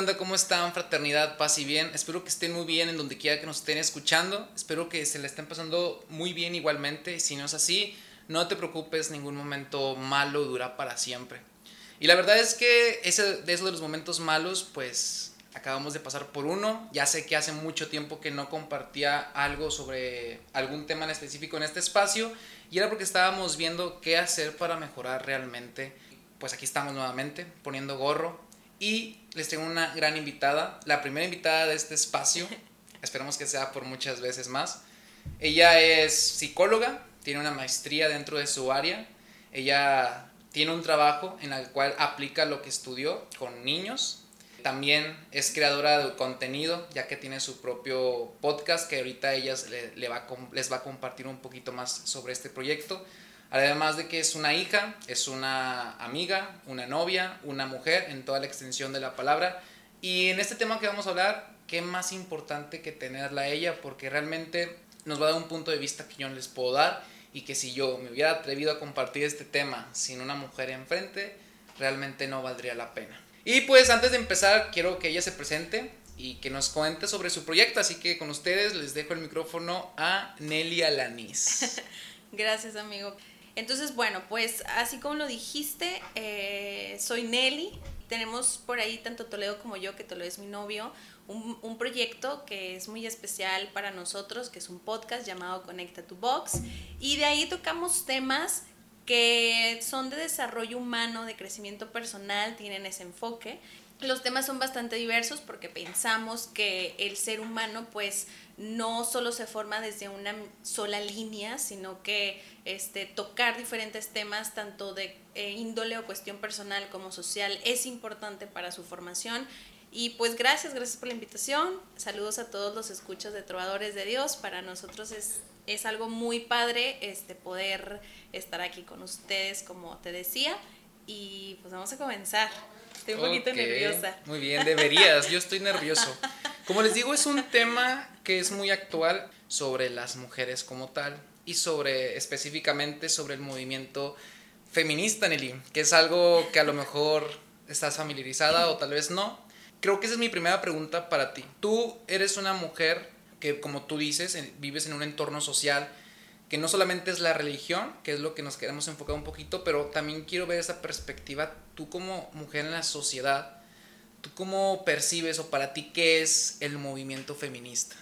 ¿qué onda? ¿Cómo están? Fraternidad, paz y bien. Espero que estén muy bien en donde quiera que nos estén escuchando. Espero que se la estén pasando muy bien igualmente. Si no es así, no te preocupes, ningún momento malo dura para siempre. Y la verdad es que ese, de esos de los momentos malos, pues acabamos de pasar por uno. Ya sé que hace mucho tiempo que no compartía algo sobre algún tema en específico en este espacio. Y era porque estábamos viendo qué hacer para mejorar realmente. Pues aquí estamos nuevamente, poniendo gorro, y les tengo una gran invitada, la primera invitada de este espacio. Esperamos que sea por muchas veces más. Ella es psicóloga, tiene una maestría dentro de su área. Ella tiene un trabajo en el cual aplica lo que estudió con niños. También es creadora de contenido, ya que tiene su propio podcast que ahorita ella les va a compartir un poquito más sobre este proyecto. Además de que es una hija, es una amiga, una novia, una mujer en toda la extensión de la palabra. Y en este tema que vamos a hablar, qué más importante que tenerla a ella, porque realmente nos va a dar un punto de vista que yo no les puedo dar y que si yo me hubiera atrevido a compartir este tema sin una mujer enfrente, realmente no valdría la pena. Y pues antes de empezar, quiero que ella se presente y que nos cuente sobre su proyecto, así que con ustedes les dejo el micrófono a Nelly Alanis. Gracias, amigo. Entonces, bueno, pues así como lo dijiste, eh, soy Nelly. Tenemos por ahí, tanto Toledo como yo, que Toledo es mi novio, un, un, proyecto que es muy especial para nosotros, que es un podcast llamado Conecta tu Box. Y de ahí tocamos temas que son de desarrollo humano, de crecimiento personal, tienen ese enfoque. Los temas son bastante diversos porque pensamos que el ser humano pues no solo se forma desde una sola línea, sino que este, tocar diferentes temas, tanto de eh, índole o cuestión personal como social, es importante para su formación. Y pues gracias, gracias por la invitación. Saludos a todos los escuchas de Trovadores de Dios. Para nosotros es, es algo muy padre este, poder estar aquí con ustedes, como te decía. Y pues vamos a comenzar. Estoy un poquito nerviosa. Muy bien, deberías. Yo estoy nervioso. Como les digo, es un tema que es muy actual sobre las mujeres como tal y sobre específicamente sobre el movimiento feminista, Nelly, que es algo que a lo mejor estás familiarizada o tal vez no. Creo que esa es mi primera pregunta para ti. Tú eres una mujer que, como tú dices, vives en un entorno social que no solamente es la religión, que es lo que nos queremos enfocar un poquito, pero también quiero ver esa perspectiva, tú como mujer en la sociedad, ¿tú cómo percibes o para ti qué es el movimiento feminista?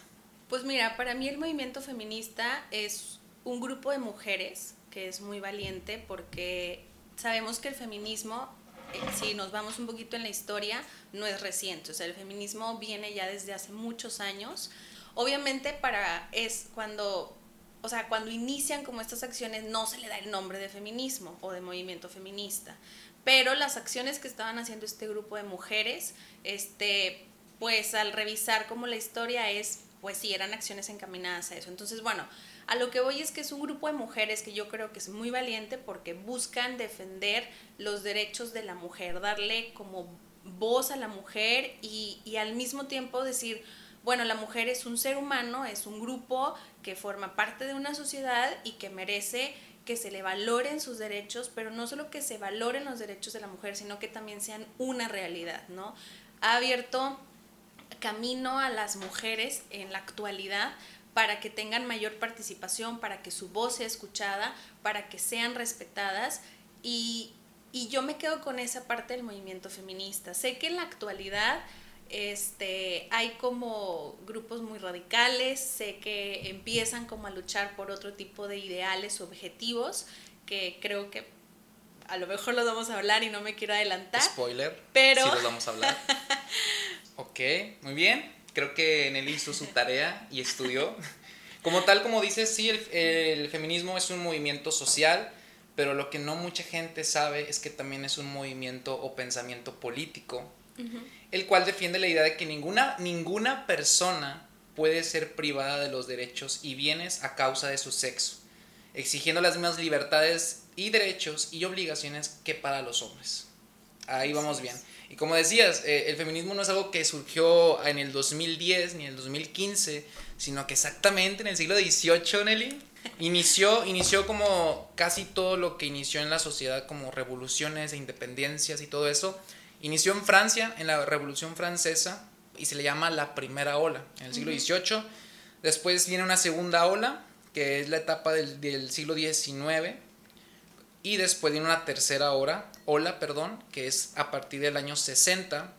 Pues mira, para mí el movimiento feminista es un grupo de mujeres que es muy valiente porque sabemos que el feminismo, eh, si nos vamos un poquito en la historia, no es reciente, o sea, el feminismo viene ya desde hace muchos años. Obviamente para es cuando o sea, cuando inician como estas acciones no se le da el nombre de feminismo o de movimiento feminista, pero las acciones que estaban haciendo este grupo de mujeres, este, pues al revisar como la historia es, pues sí, eran acciones encaminadas a eso. Entonces, bueno, a lo que voy es que es un grupo de mujeres que yo creo que es muy valiente porque buscan defender los derechos de la mujer, darle como voz a la mujer y, y al mismo tiempo decir, bueno, la mujer es un ser humano, es un grupo que forma parte de una sociedad y que merece que se le valoren sus derechos, pero no solo que se valoren los derechos de la mujer, sino que también sean una realidad, ¿no? Ha abierto camino a las mujeres en la actualidad para que tengan mayor participación, para que su voz sea escuchada, para que sean respetadas y, y yo me quedo con esa parte del movimiento feminista. Sé que en la actualidad este, hay como grupos muy radicales, sé que empiezan como a luchar por otro tipo de ideales o objetivos que creo que a lo mejor los vamos a hablar y no me quiero adelantar. Spoiler, pero sí los vamos a hablar. ok, muy bien. Creo que Nelly hizo su tarea y estudió. Como tal, como dices, sí, el, el feminismo es un movimiento social, pero lo que no mucha gente sabe es que también es un movimiento o pensamiento político el cual defiende la idea de que ninguna, ninguna persona puede ser privada de los derechos y bienes a causa de su sexo, exigiendo las mismas libertades y derechos y obligaciones que para los hombres. Ahí vamos bien. Y como decías, eh, el feminismo no es algo que surgió en el 2010 ni en el 2015, sino que exactamente en el siglo XVIII, Nelly, inició, inició como casi todo lo que inició en la sociedad, como revoluciones e independencias y todo eso, Inició en Francia, en la Revolución Francesa, y se le llama la primera ola, en el siglo XVIII. Después viene una segunda ola, que es la etapa del, del siglo XIX. Y después viene una tercera ola, ola, perdón, que es a partir del año 60.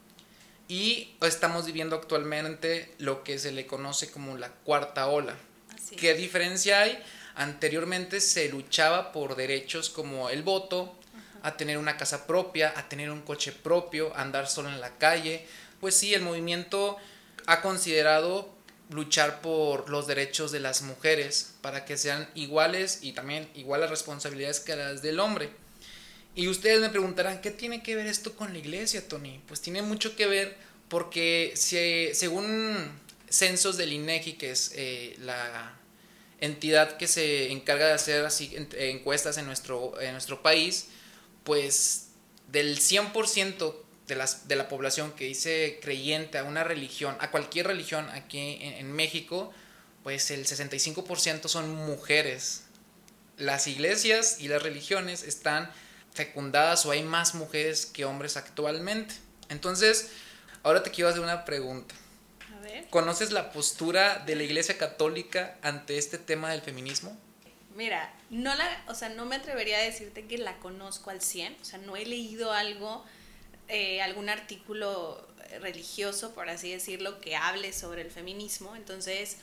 Y estamos viviendo actualmente lo que se le conoce como la cuarta ola. ¿Qué diferencia hay? Anteriormente se luchaba por derechos como el voto, a tener una casa propia, a tener un coche propio, a andar solo en la calle. Pues sí, el movimiento ha considerado luchar por los derechos de las mujeres para que sean iguales y también iguales responsabilidades que las del hombre. Y ustedes me preguntarán, ¿qué tiene que ver esto con la iglesia, Tony? Pues tiene mucho que ver porque según censos del INEGI, que es eh, la entidad que se encarga de hacer así encuestas en nuestro, en nuestro país, pues del 100% de, las, de la población que dice creyente a una religión, a cualquier religión aquí en, México, pues el 65% son mujeres. Las iglesias y las religiones están fecundadas o hay más mujeres que hombres actualmente. Entonces, ahora te quiero hacer una pregunta. A ver. ¿Conoces la postura de la Iglesia Católica ante este tema del feminismo? Mira, no la, o sea, no me atrevería a decirte que la conozco al 100, o sea, no he leído algo eh, algún artículo religioso, por así decirlo, que hable sobre el feminismo. Entonces,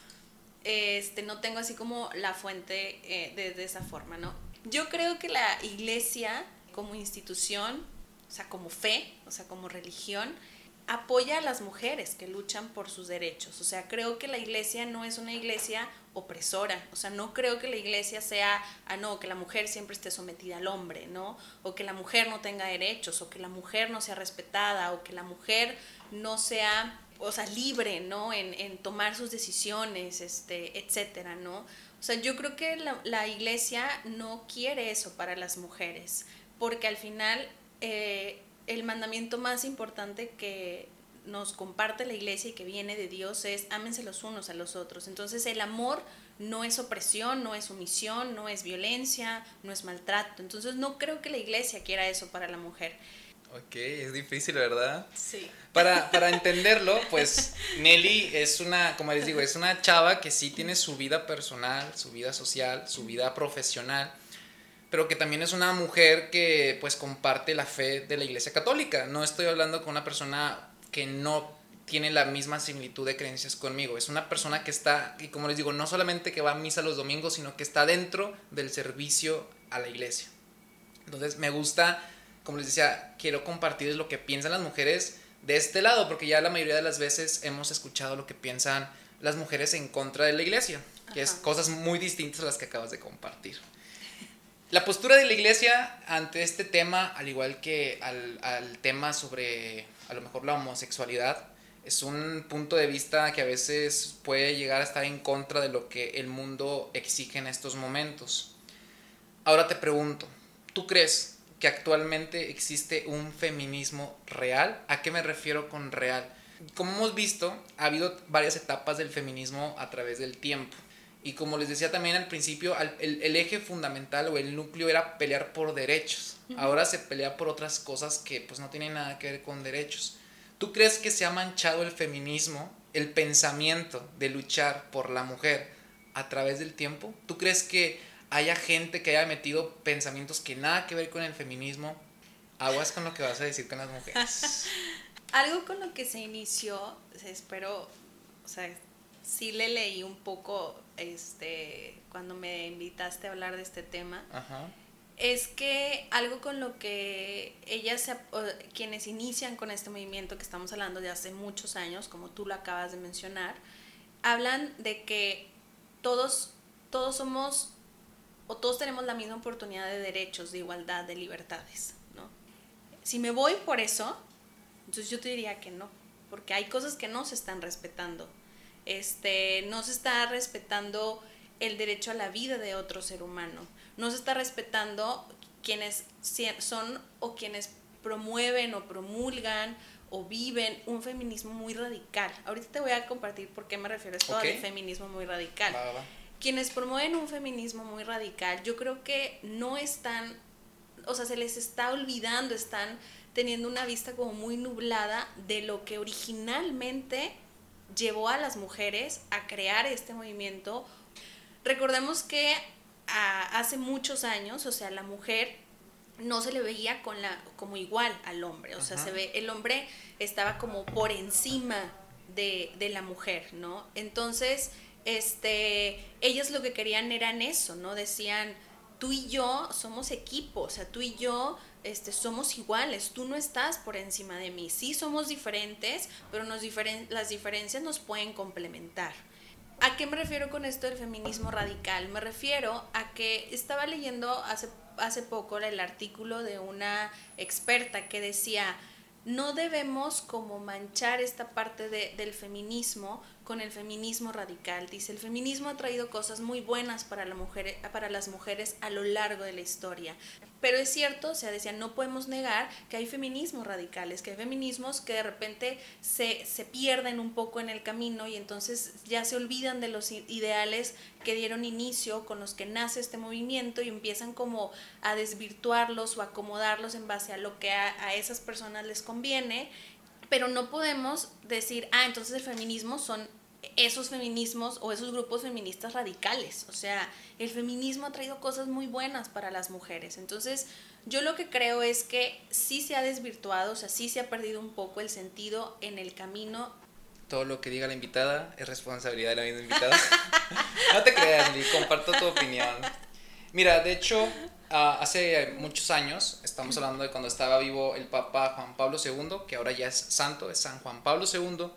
este, no tengo así como la fuente eh, de, esa forma, ¿no? Yo creo que la iglesia como institución, o sea, como fe, o sea, como religión, apoya a las mujeres que luchan por sus derechos. O sea, creo que la iglesia no es una iglesia opresora. O sea, no creo que la iglesia sea, ah, no, que la mujer siempre esté sometida al hombre, ¿no? O que la mujer no tenga derechos, o que la mujer no sea respetada, o que la mujer no sea, o sea, libre, ¿no? En, tomar sus decisiones, este, etcétera, ¿no? O sea, yo creo que la, la iglesia no quiere eso para las mujeres, porque al final eh, el mandamiento más importante que nos comparte la iglesia y que viene de Dios es ámense los unos a los otros. Entonces el amor no es opresión, no es sumisión, no es violencia, no es maltrato. Entonces no creo que la iglesia quiera eso para la mujer. Ok, es difícil, ¿verdad? Sí. Para, para entenderlo, pues Nelly es una, como les digo, es una chava que sí tiene su vida personal, su vida social, su vida profesional pero que también es una mujer que pues comparte la fe de la Iglesia Católica. No estoy hablando con una persona que no tiene la misma similitud de creencias conmigo. Es una persona que está, y como les digo, no solamente que va a misa los domingos, sino que está dentro del servicio a la iglesia. Entonces me gusta, como les decía, quiero compartir lo que piensan las mujeres de este lado, porque ya la mayoría de las veces hemos escuchado lo que piensan las mujeres en contra de la iglesia, que es cosas muy distintas a las que acabas de compartir. La postura de la iglesia ante este tema, al igual que al, al tema sobre a lo mejor la homosexualidad es un punto de vista que a veces puede llegar a estar en contra de lo que el mundo exige en estos momentos. Ahora te pregunto, ¿tú crees que actualmente existe un feminismo real? ¿A qué me refiero con real? Como hemos visto, ha habido varias etapas del feminismo a través del tiempo. Y como les decía también al principio, el, eje fundamental o el núcleo era pelear por derechos. Ahora se pelea por otras cosas que pues no tienen nada que ver con derechos. ¿Tú crees que se ha manchado el feminismo, el pensamiento de luchar por la mujer a través del tiempo? ¿Tú crees que haya gente que haya metido pensamientos que nada que ver con el feminismo? Aguas con lo que vas a decir con las mujeres. Algo con lo que se inició, espero, o sea, sí le leí un poco este, cuando me invitaste a hablar de este tema, es que algo con lo que ellas, quienes inician con este movimiento que estamos hablando de hace muchos años, como tú lo acabas de mencionar, hablan de que todos, todos somos o todos tenemos la misma oportunidad de derechos, de igualdad, de libertades, ¿no? Si me voy por eso, entonces yo te diría que no, porque hay cosas que no se están respetando este, no se está respetando el derecho a la vida de otro ser humano, no se está respetando quienes son o quienes promueven o promulgan o viven un feminismo muy radical. Ahorita te voy a compartir por qué me refiero a esto de feminismo muy radical. Quienes promueven un feminismo muy radical, yo creo que no están, o sea, se les está olvidando, están teniendo una vista como muy nublada de lo que originalmente llevó a las mujeres a crear este movimiento. Recordemos que hace muchos años, o sea, la mujer no se le veía con la, como igual al hombre, o sea, se ve, el hombre estaba como por encima de, de, la mujer, ¿no? Entonces, este, ellas lo que querían eran eso, ¿no? Decían, tú y yo somos equipo, o sea, tú y yo este, somos iguales, tú no estás por encima de mí, sí somos diferentes, pero nos las diferencias nos pueden complementar. ¿A qué me refiero con esto del feminismo radical? Me refiero a que estaba leyendo hace, hace poco el artículo de una experta que decía, no debemos como manchar esta parte de, del feminismo con el feminismo radical. Dice, el feminismo ha traído cosas muy buenas para, la mujer, para las mujeres a lo largo de la historia. Pero es cierto, o sea, decía, no podemos negar que hay feminismos radicales, que hay feminismos que de repente se, se pierden un poco en el camino y entonces ya se olvidan de los ideales que dieron inicio, con los que nace este movimiento y empiezan como a desvirtuarlos o acomodarlos en base a lo que a, a esas personas les conviene pero no podemos decir, ah, entonces el feminismo son esos feminismos o esos grupos feministas radicales. O sea, el feminismo ha traído cosas muy buenas para las mujeres. Entonces, yo lo que creo es que sí se ha desvirtuado, o sea, sí se ha perdido un poco el sentido en el camino. Todo lo que diga la invitada es responsabilidad de la misma invitada. no te creas, Lee, comparto tu opinión. Mira, de hecho, Ah, hace muchos años, estamos hablando de cuando estaba vivo el Papa Juan Pablo II, que ahora ya es santo, es San Juan Pablo II,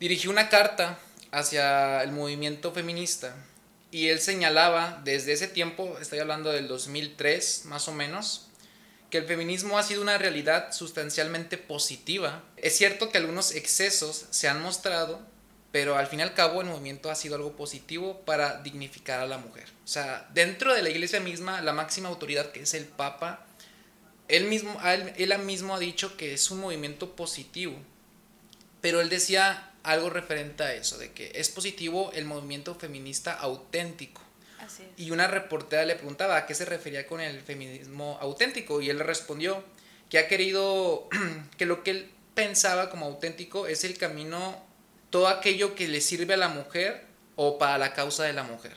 dirigió una carta hacia el movimiento feminista y él señalaba desde ese tiempo, estoy hablando del 2003 más o menos, que el feminismo ha sido una realidad sustancialmente positiva. Es cierto que algunos excesos se han mostrado, pero al fin y al cabo el movimiento ha sido algo positivo para dignificar a la mujer. O sea, dentro de la iglesia misma, la máxima autoridad que es el Papa, él mismo, él, mismo ha dicho que es un movimiento positivo, pero él decía algo referente a eso, de que es positivo el movimiento feminista auténtico. Y una reportera le preguntaba a qué se refería con el feminismo auténtico y él le respondió que ha querido, que lo que él pensaba como auténtico es el camino todo aquello que le sirve a la mujer o para la causa de la mujer.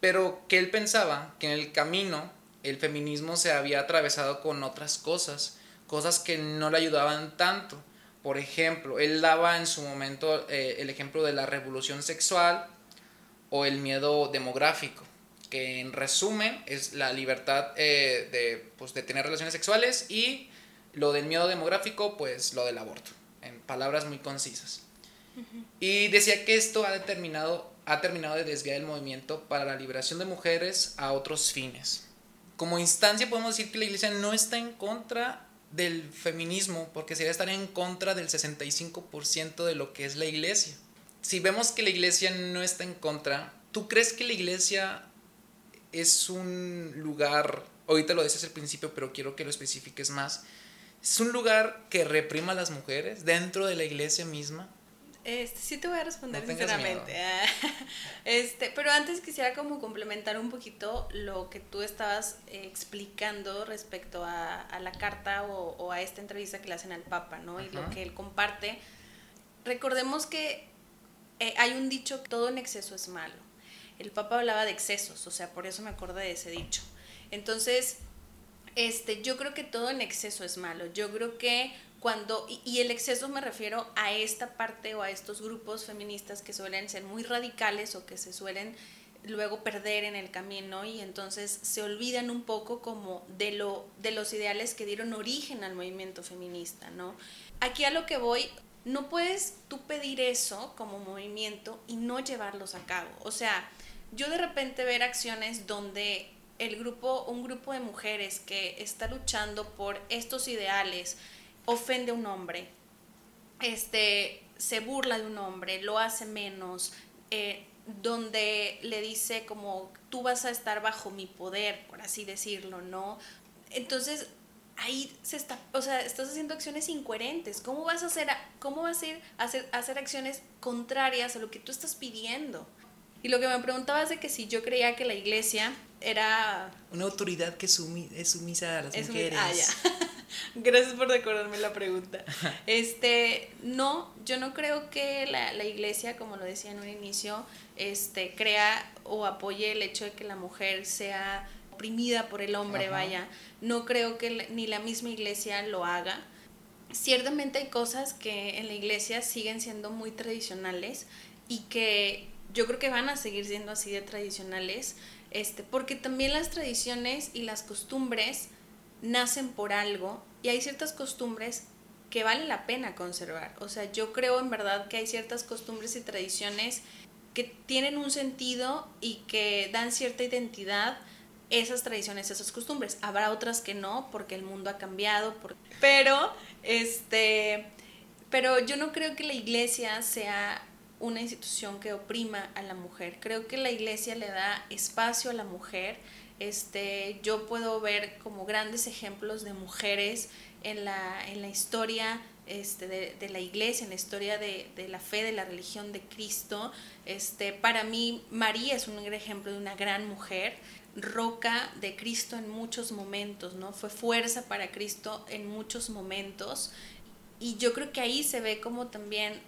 Pero que él pensaba que en el camino el feminismo se había atravesado con otras cosas, cosas que no le ayudaban tanto. Por ejemplo, él daba en su momento eh, el ejemplo de la revolución sexual o el miedo demográfico, que en resumen es la libertad eh, de, pues, de tener relaciones sexuales y lo del miedo demográfico, pues lo del aborto, en palabras muy concisas. Y decía que esto ha, determinado, ha terminado de desviar el movimiento para la liberación de mujeres a otros fines. Como instancia podemos decir que la iglesia no está en contra del feminismo, porque sería estar en contra del 65% de lo que es la iglesia. Si vemos que la iglesia no está en contra, ¿tú crees que la iglesia es un lugar, ahorita lo dices al principio, pero quiero que lo especifiques más, es un lugar que reprima a las mujeres dentro de la iglesia misma? Este, sí te voy a responder sinceramente. Este, pero antes quisiera como complementar un poquito lo que tú estabas eh, explicando respecto a, la carta o, a esta entrevista que le hacen al Papa, ¿no? Y lo que él comparte. Recordemos que eh, hay un dicho, todo en exceso es malo. El Papa hablaba de excesos, o sea, por eso me acordé de ese dicho. Entonces, este, yo creo que todo en exceso es malo. Yo creo que cuando, y, el exceso me refiero a esta parte o a estos grupos feministas que suelen ser muy radicales o que se suelen luego perder en el camino y entonces se olvidan un poco como de, lo, de los ideales que dieron origen al movimiento feminista, ¿no? Aquí a lo que voy, no puedes tú pedir eso como movimiento y no llevarlos a cabo. O sea, yo de repente ver acciones donde el grupo, un grupo de mujeres que está luchando por estos ideales, ofende a un hombre, este, se burla de un hombre, lo hace menos, eh, donde le dice como tú vas a estar bajo mi poder, por así decirlo, ¿no? Entonces ahí se está, o sea, estás haciendo acciones incoherentes. ¿Cómo vas a hacer, cómo vas a ir a hacer, a hacer acciones contrarias a lo que tú estás pidiendo? Y lo que me preguntaba es de que si yo creía que la iglesia era... Una autoridad que es sumisa a las mujeres. Ah, ya. Gracias por recordarme la pregunta. Este, no, yo no creo que la, la, iglesia, como lo decía en un inicio, este, crea o apoye el hecho de que la mujer sea oprimida por el hombre, vaya. No creo que ni la misma iglesia lo haga. Ciertamente hay cosas que en la iglesia siguen siendo muy tradicionales y que yo creo que van a seguir siendo así de tradicionales, este, porque también las tradiciones y las costumbres nacen por algo y hay ciertas costumbres que vale la pena conservar. O sea, yo creo en verdad que hay ciertas costumbres y tradiciones que tienen un sentido y que dan cierta identidad esas tradiciones, esas costumbres. Habrá otras que no, porque el mundo ha cambiado, pero este pero yo no creo que la iglesia sea una institución que oprima a la mujer. Creo que la iglesia le da espacio a la mujer. Este, yo puedo ver como grandes ejemplos de mujeres en la, en la historia este, de, la iglesia, en la historia de, la fe, de la religión de Cristo. Este, para mí, María es un ejemplo de una gran mujer, roca de Cristo en muchos momentos, ¿no? Fue fuerza para Cristo en muchos momentos. Y yo creo que ahí se ve como también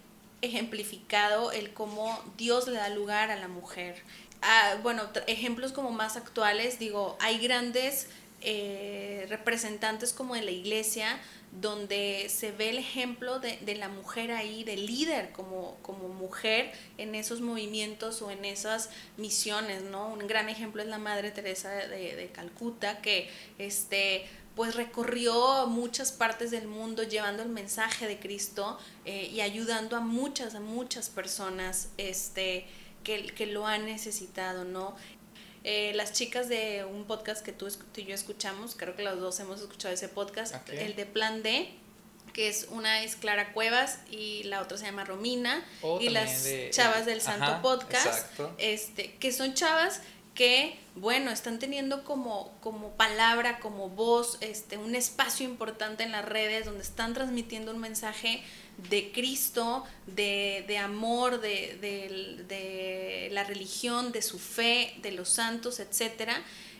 ejemplificado el cómo Dios le da lugar a la mujer. Ah, bueno, ejemplos como más actuales, digo, hay grandes eh, representantes como en la iglesia donde se ve el ejemplo de, la mujer ahí, del líder como, como mujer en esos movimientos o en esas misiones, ¿no? Un gran ejemplo es la Madre Teresa de, de Calcuta, que este, pues recorrió muchas partes del mundo llevando el mensaje de Cristo eh, y ayudando a muchas, a muchas personas este, que, que lo han necesitado, ¿no? Eh, las chicas de un podcast que tú, y yo escuchamos, creo que los dos hemos escuchado ese podcast, el de Plan D, que es una es Clara Cuevas y la otra se llama Romina, oh, y las chavas del Santo Podcast, este, que son chavas que, bueno, están teniendo como, como palabra, como voz, este, un espacio importante en las redes donde están transmitiendo un mensaje de Cristo, de, de amor, de, de, la religión, de su fe, de los santos, etc.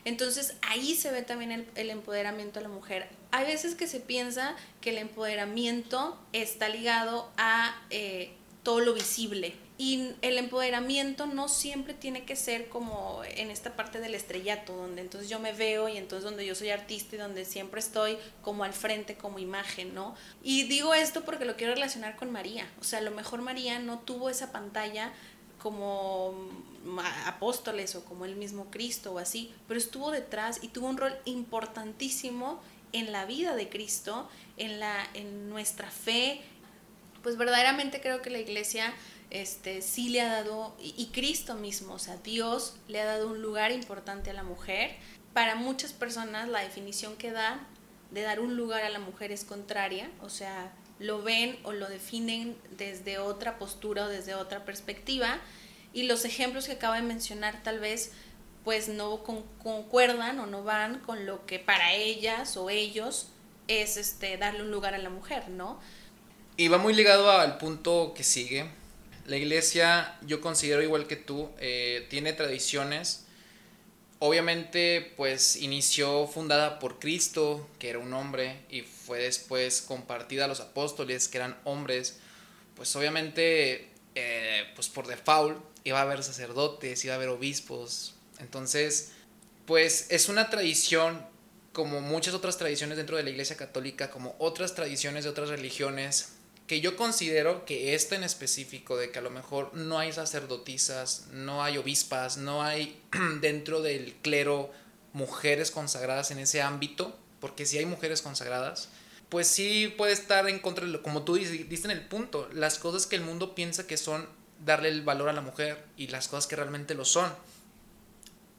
Entonces ahí se ve también el, empoderamiento a la mujer. Hay veces que se piensa que el empoderamiento está ligado a eh, todo lo visible, y el empoderamiento no siempre tiene que ser como en esta parte del estrellato, donde entonces yo me veo y entonces donde yo soy artista y donde siempre estoy como al frente, como imagen, ¿no? Y digo esto porque lo quiero relacionar con María. O sea, a lo mejor María no tuvo esa pantalla como apóstoles o como el mismo Cristo o así, pero estuvo detrás y tuvo un rol importantísimo en la vida de Cristo, en, la, en nuestra fe. Pues verdaderamente creo que la iglesia este, sí le ha dado, y, Cristo mismo, o sea, Dios le ha dado un lugar importante a la mujer. Para muchas personas la definición que da de dar un lugar a la mujer es contraria, o sea, lo ven o lo definen desde otra postura o desde otra perspectiva. Y los ejemplos que acabo de mencionar tal vez pues no concuerdan o no van con lo que para ellas o ellos es este darle un lugar a la mujer, ¿no? Y va muy ligado al punto que sigue, la iglesia, yo considero igual que tú, eh, tiene tradiciones. Obviamente, pues inició fundada por Cristo, que era un hombre, y fue después compartida a los apóstoles, que eran hombres. Pues obviamente, eh, pues por default, iba a haber sacerdotes, iba a haber obispos. Entonces, pues es una tradición como muchas otras tradiciones dentro de la Iglesia Católica, como otras tradiciones de otras religiones, que yo considero que esta en específico, de que a lo mejor no hay sacerdotisas, no hay obispas, no hay dentro del clero mujeres consagradas en ese ámbito, porque si hay mujeres consagradas, pues sí puede estar en contra de lo, como tú diste en el punto, las cosas que el mundo piensa que son darle el valor a la mujer y las cosas que realmente lo son.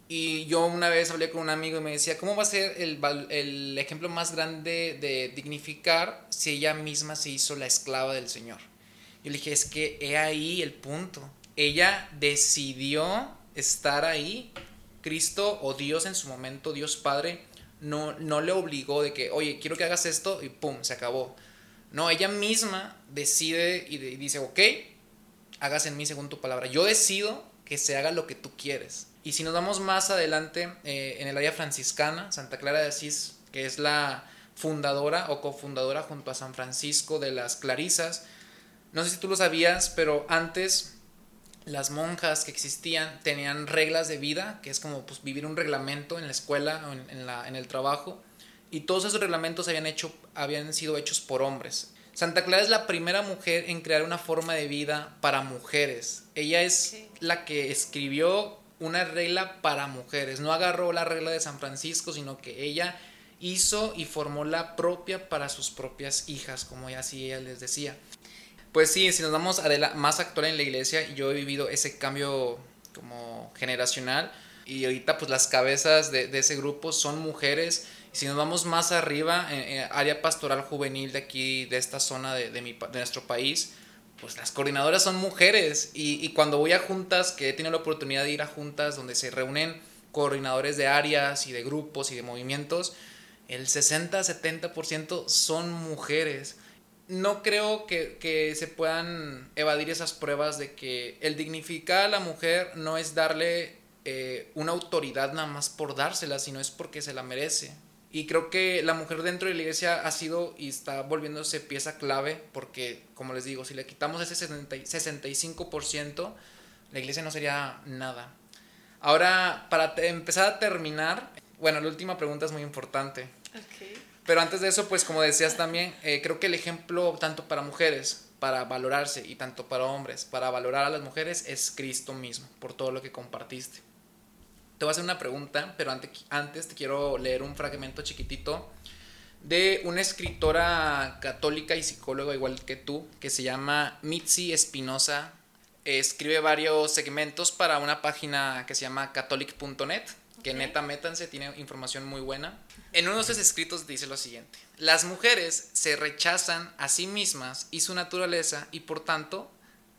Y yo una vez hablé con un amigo y me decía, ¿cómo va a ser el, el, ejemplo más grande de dignificar si ella misma se hizo la esclava del Señor? Yo le dije, es que he ahí el punto. Ella decidió estar ahí. Cristo o Dios en su momento, Dios Padre, no, no le obligó de que, oye, quiero que hagas esto y pum, se acabó. No, ella misma decide y, dice, ok, hagas en mí según tu palabra. Yo decido que se haga lo que tú quieres. Y si nos vamos más adelante eh, en el área franciscana, Santa Clara de Asís, que es la fundadora o cofundadora junto a San Francisco de las Clarisas, no sé si tú lo sabías, pero antes las monjas que existían tenían reglas de vida, que es como pues, vivir un reglamento en la escuela o en, la, en el trabajo, y todos esos reglamentos habían, hecho, habían sido hechos por hombres. Santa Clara es la primera mujer en crear una forma de vida para mujeres. Ella es la que escribió una regla para mujeres. No agarró la regla de San Francisco, sino que ella hizo y formó la propia para sus propias hijas, como ella así ella les decía. Pues sí, si nos vamos a más actual en la iglesia, yo he vivido ese cambio como generacional y ahorita pues las cabezas de, ese grupo son mujeres. Si nos vamos más arriba, en, área pastoral juvenil de aquí, de esta zona de, de nuestro país, pues las coordinadoras son mujeres y, cuando voy a juntas, que he tenido la oportunidad de ir a juntas donde se reúnen coordinadores de áreas y de grupos y de movimientos, el 60-70% son mujeres no creo que, se puedan evadir esas pruebas de que el dignificar a la mujer no es darle eh, una autoridad nada más por dársela, sino es porque se la merece. Y creo que la mujer dentro de la iglesia ha sido y está volviéndose pieza clave porque, como les digo, si le quitamos ese 65%, la iglesia no sería nada. Ahora, para empezar a terminar, bueno, la última pregunta es muy importante. Pero antes de eso, pues como decías también, eh, creo que el ejemplo tanto para mujeres, para valorarse, y tanto para hombres, para valorar a las mujeres, es Cristo mismo, por todo lo que compartiste. Te voy a hacer una pregunta, pero antes, antes te quiero leer un fragmento chiquitito de una escritora católica y psicóloga igual que tú, que se llama Mitzi Espinosa. Escribe varios segmentos para una página que se llama catholic.net que neta métanse, tiene información muy buena. En uno de sus escritos dice lo siguiente, las mujeres se rechazan a sí mismas y su naturaleza y por tanto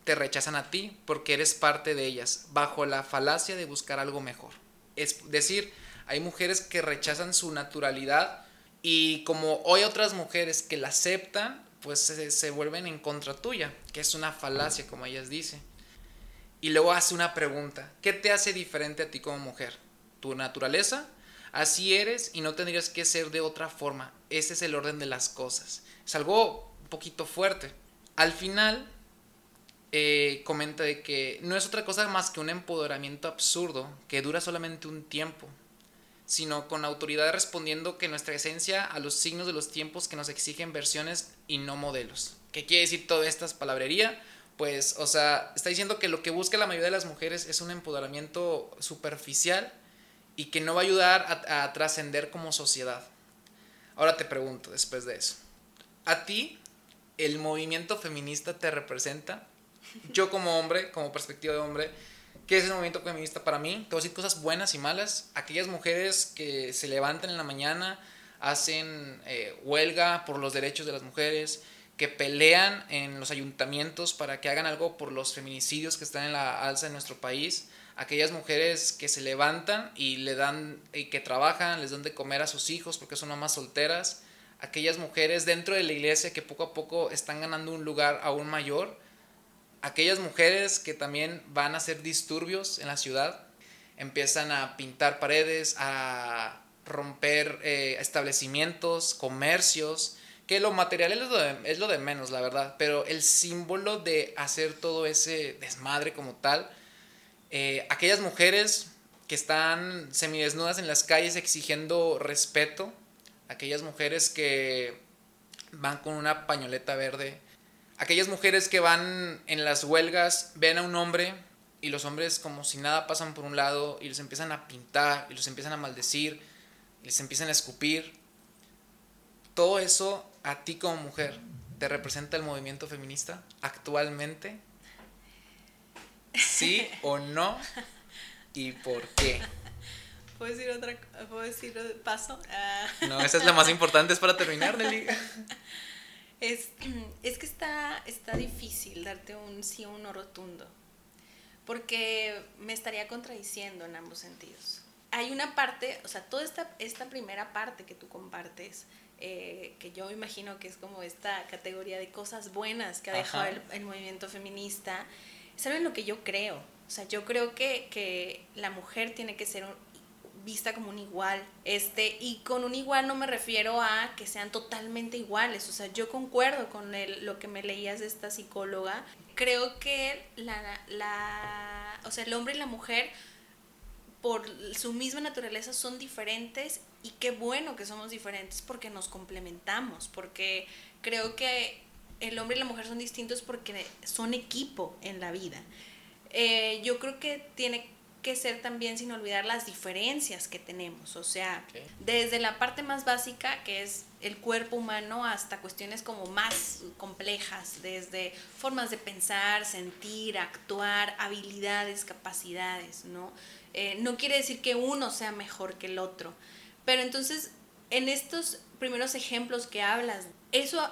te rechazan a ti porque eres parte de ellas, bajo la falacia de buscar algo mejor. Es decir, hay mujeres que rechazan su naturalidad y como hoy otras mujeres que la aceptan, pues se, se vuelven en contra tuya, que es una falacia como ellas dicen. Y luego hace una pregunta, ¿qué te hace diferente a ti como mujer? tu naturaleza, así eres y no tendrías que ser de otra forma. Ese es el orden de las cosas. Es algo un poquito fuerte. Al final, eh, comenta de que no es otra cosa más que un empoderamiento absurdo que dura solamente un tiempo, sino con autoridad respondiendo que nuestra esencia a los signos de los tiempos que nos exigen versiones y no modelos. ¿Qué quiere decir toda esta palabrería? Pues, o sea, está diciendo que lo que busca la mayoría de las mujeres es un empoderamiento superficial y que no va a ayudar a, trascender como sociedad. Ahora te pregunto, después de eso, ¿a ti el movimiento feminista te representa? Yo como hombre, como perspectiva de hombre, ¿qué es el movimiento feminista para mí? Te voy a decir cosas buenas y malas. Aquellas mujeres que se levantan en la mañana, hacen eh, huelga por los derechos de las mujeres, que pelean en los ayuntamientos para que hagan algo por los feminicidios que están en la alza en nuestro país aquellas mujeres que se levantan y le dan y que trabajan, les dan de comer a sus hijos porque son mamás solteras, aquellas mujeres dentro de la iglesia que poco a poco están ganando un lugar aún mayor, aquellas mujeres que también van a hacer disturbios en la ciudad, empiezan a pintar paredes, a romper eh, establecimientos, comercios, que lo material es lo, de, menos, la verdad, pero el símbolo de hacer todo ese desmadre como tal, eh, aquellas mujeres que están semidesnudas en las calles exigiendo respeto, aquellas mujeres que van con una pañoleta verde, aquellas mujeres que van en las huelgas, ven a un hombre y los hombres como si nada pasan por un lado y los empiezan a pintar y los empiezan a maldecir y les empiezan a escupir. Todo eso a ti como mujer te representa el movimiento feminista actualmente ¿Sí o no? ¿Y por qué? ¿Puedo decir otra ¿Puedo decir paso? Ah. No, esa es la más importante, es para terminar, Nelly. Es, es que está, está difícil darte un sí o un no rotundo, porque me estaría contradiciendo en ambos sentidos. Hay una parte, o sea, toda esta, esta primera parte que tú compartes, eh, que yo imagino que es como esta categoría de cosas buenas que ha dejado el, el movimiento feminista, ¿Saben lo que yo creo? O sea, yo creo que, que la mujer tiene que ser vista como un igual. Este, y con un igual no me refiero a que sean totalmente iguales. O sea, yo concuerdo con lo que me leías de esta psicóloga. Creo que la, la, o sea, el hombre y la mujer, por su misma naturaleza, son diferentes. Y qué bueno que somos diferentes porque nos complementamos. Porque creo que el hombre y la mujer son distintos porque son equipo en la vida. Eh, yo creo que tiene que ser también sin olvidar las diferencias que tenemos, o sea, desde la parte más básica, que es el cuerpo humano, hasta cuestiones como más complejas, desde formas de pensar, sentir, actuar, habilidades, capacidades, ¿no? Eh, no quiere decir que uno sea mejor que el otro, pero entonces, en estos primeros ejemplos que hablas, eso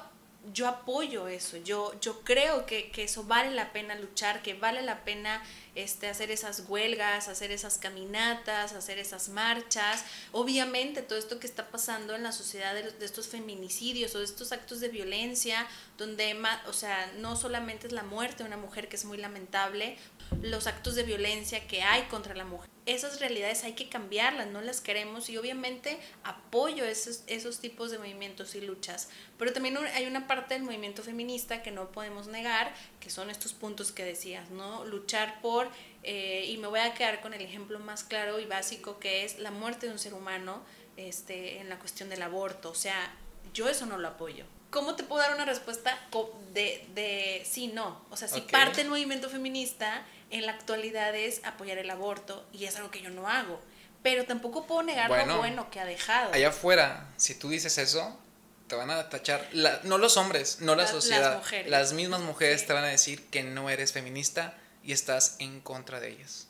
yo apoyo eso, yo, yo creo que, que, eso vale la pena luchar, que vale la pena este, hacer esas huelgas, hacer esas caminatas, hacer esas marchas. Obviamente todo esto que está pasando en la sociedad de, estos feminicidios o de estos actos de violencia, donde, o sea, no solamente es la muerte de una mujer que es muy lamentable, los actos de violencia que hay contra la mujer. Esas realidades hay que cambiarlas, no las queremos y obviamente apoyo esos, esos tipos de movimientos y luchas. Pero también hay una parte del movimiento feminista que no podemos negar, que son estos puntos que decías, ¿no? Luchar por, eh, y me voy a quedar con el ejemplo más claro y básico que es la muerte de un ser humano este, en la cuestión del aborto. O sea, yo eso no lo apoyo. ¿Cómo te puedo dar una respuesta de, de sí, no? O sea, si parte del movimiento feminista en la actualidad es apoyar el aborto y es algo que yo no hago. Pero tampoco puedo negar lo bueno que ha dejado. Allá afuera, si tú dices eso, te van a tachar, no los hombres, no la, sociedad, las, mujeres. las mismas mujeres te van a decir que no eres feminista y estás en contra de ellas.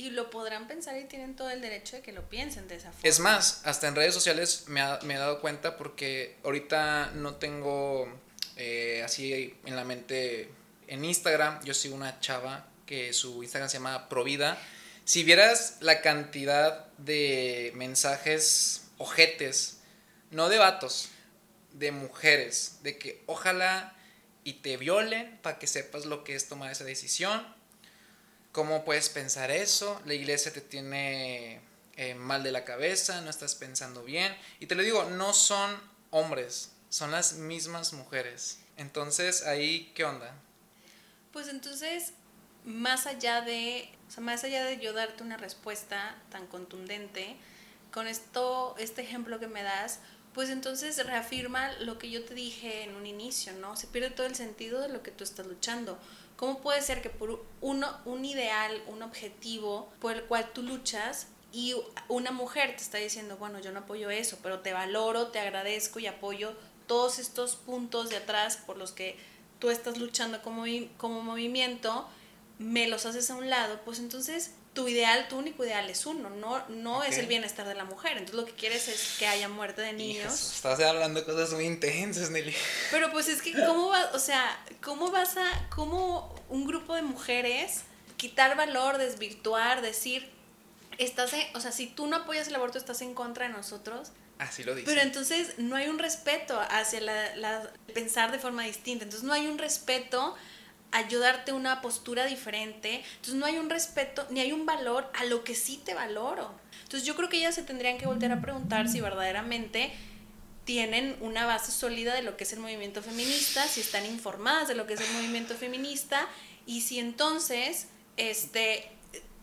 Y lo podrán pensar y tienen todo el derecho de que lo piensen de esa forma. Es más, hasta en redes sociales me, he dado cuenta porque ahorita no tengo eh, así en la mente en Instagram, yo sigo una chava que su Instagram se llama Provida. Si vieras la cantidad de mensajes ojetes, no de vatos, de mujeres, de que ojalá y te violen para que sepas lo que es tomar esa decisión, cómo puedes pensar eso, la iglesia te tiene eh, mal de la cabeza, no estás pensando bien, y te lo digo, no son hombres, son las mismas mujeres. Entonces, ahí, ¿qué onda? Pues entonces, más allá de, o sea, más allá de yo darte una respuesta tan contundente, con esto, este ejemplo que me das, pues entonces reafirma lo que yo te dije en un inicio, ¿no? Se pierde todo el sentido de lo que tú estás luchando. ¿Cómo puede ser que por uno, un ideal, un objetivo por el cual tú luchas y una mujer te está diciendo, bueno, yo no apoyo eso, pero te valoro, te agradezco y apoyo todos estos puntos de atrás por los que tú estás luchando como, como movimiento, me los haces a un lado, pues entonces tu ideal, tu único ideal es uno, no, no es el bienestar de la mujer. Entonces lo que quieres es que haya muerte de niños. estás hablando cosas muy intensas, Nelly. Pero pues es que, ¿cómo va, o sea, cómo vas a, cómo un grupo de mujeres quitar valor, desvirtuar, decir, estás, o sea, si tú no apoyas el aborto, estás en contra de nosotros? Así lo dice. Pero entonces no hay un respeto hacia la, la, pensar de forma distinta. Entonces no hay un respeto ayudarte una postura diferente. Entonces no hay un respeto ni hay un valor a lo que sí te valoro. Entonces yo creo que ellas se tendrían que volver a preguntar si verdaderamente tienen una base sólida de lo que es el movimiento feminista, si están informadas de lo que es el movimiento feminista y si entonces este,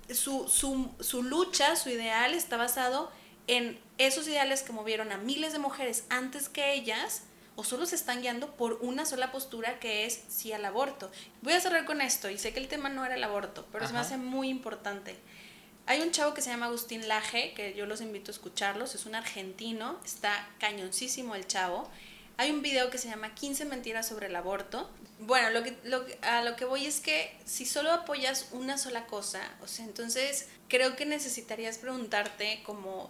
su, su, su lucha, su ideal está basado en esos ideales que movieron a miles de mujeres antes que ellas o solo se están guiando por una sola postura que es sí al aborto. Voy a cerrar con esto y sé que el tema no era el aborto, pero es me hace muy importante. Hay un chavo que se llama Agustín Laje, que yo los invito a escucharlos, es un argentino, está cañoncísimo el chavo. Hay un video que se llama 15 mentiras sobre el aborto. Bueno, lo que, lo, a lo que voy es que si solo apoyas una sola cosa, o sea, entonces creo que necesitarías preguntarte como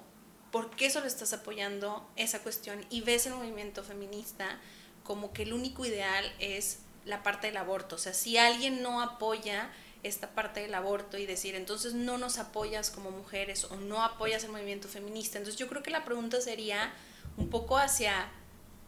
por qué solo estás apoyando esa cuestión y ves el movimiento feminista como que el único ideal es la parte del aborto. O sea, si alguien no apoya esta parte del aborto y decir, entonces no nos apoyas como mujeres o no apoyas el movimiento feminista. Entonces yo creo que la pregunta sería un poco hacia,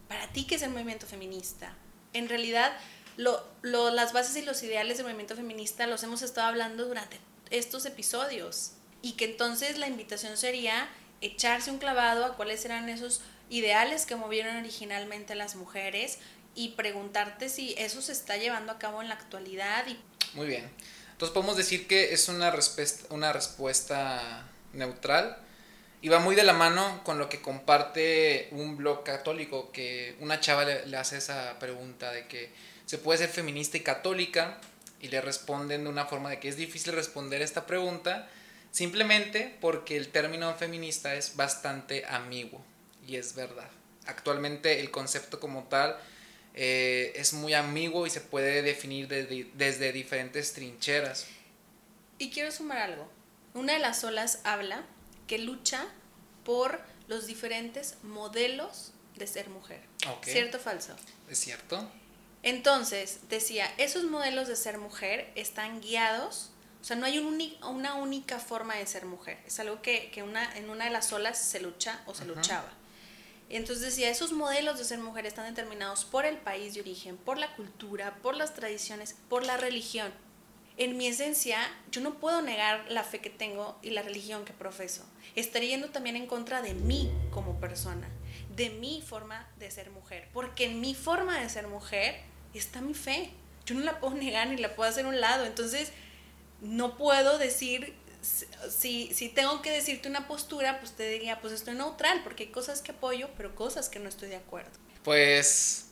¿para ti qué es el movimiento feminista? En realidad, lo, las bases y los ideales del movimiento feminista los hemos estado hablando durante estos episodios. Y que entonces la invitación sería echarse un clavado a cuáles eran esos ideales que movieron originalmente a las mujeres y preguntarte si eso se está llevando a cabo en la actualidad. Y... Muy bien. Entonces podemos decir que es una respuesta, una respuesta neutral y va muy de la mano con lo que comparte un blog católico, que una chava le, hace esa pregunta de que se puede ser feminista y católica y le responden de una forma de que es difícil responder esta pregunta simplemente porque el término feminista es bastante ambiguo y es verdad. Actualmente el concepto como tal eh, es muy ambiguo y se puede definir desde diferentes trincheras. Y quiero sumar algo. Una de las olas habla que lucha por los diferentes modelos de ser mujer. ¿Cierto o falso? Es cierto. Entonces, decía, esos modelos de ser mujer están guiados, o sea, no hay una única forma de ser mujer. Es algo que, una, en una de las olas se lucha o se luchaba. Entonces decía, esos modelos de ser mujer están determinados por el país de origen, por la cultura, por las tradiciones, por la religión. En mi esencia, yo no puedo negar la fe que tengo y la religión que profeso. Estaría yendo también en contra de mí como persona, de mi forma de ser mujer, porque en mi forma de ser mujer está mi fe. Yo no la puedo negar ni la puedo hacer a un lado. Entonces, no puedo decir si, si tengo que decirte una postura, pues te diría, pues estoy neutral, porque hay cosas que apoyo, pero cosas que no estoy de acuerdo. Pues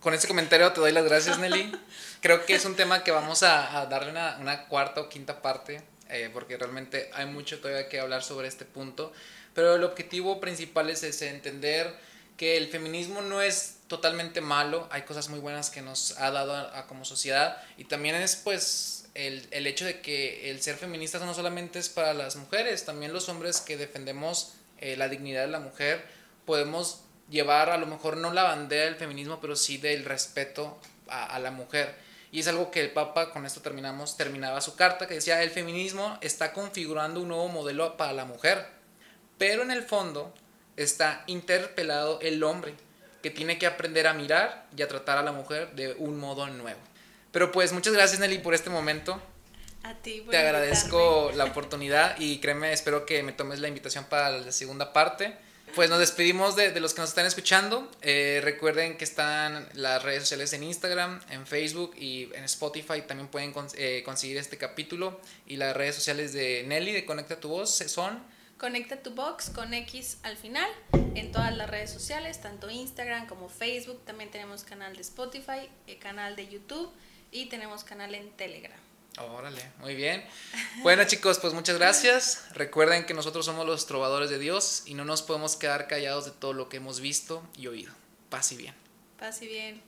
con ese comentario te doy las gracias, Nelly. Creo que es un tema que vamos a, darle una, una, cuarta o quinta parte, eh, porque realmente hay mucho todavía que hablar sobre este punto. Pero el objetivo principal es ese, entender que el feminismo no es totalmente malo, hay cosas muy buenas que nos ha dado a como sociedad y también es pues el, el, hecho de que el ser feminista no solamente es para las mujeres, también los hombres que defendemos eh, la dignidad de la mujer, podemos llevar a lo mejor no la bandera del feminismo, pero sí del respeto a, a la mujer. Y es algo que el Papa, con esto terminamos, terminaba su carta, que decía, el feminismo está configurando un nuevo modelo para la mujer, pero en el fondo está interpelado el hombre, que tiene que aprender a mirar y a tratar a la mujer de un modo nuevo. Pero pues muchas gracias Nelly por este momento. A ti. Te agradezco la oportunidad y créeme, espero que me tomes la invitación para la segunda parte. Pues nos despedimos de, los que nos están escuchando. Eh, recuerden que están las redes sociales en Instagram, en Facebook y en Spotify. También pueden eh, conseguir este capítulo. Y las redes sociales de Nelly de Conecta tu Voz son... Conecta tu Box con X al final en todas las redes sociales, tanto Instagram como Facebook. También tenemos canal de Spotify, el canal de YouTube y tenemos canal en Telegram. Órale, muy bien. Bueno chicos, pues muchas gracias. Recuerden que nosotros somos los trovadores de Dios y no nos podemos quedar callados de todo lo que hemos visto y oído. Paz y bien. Paz y bien.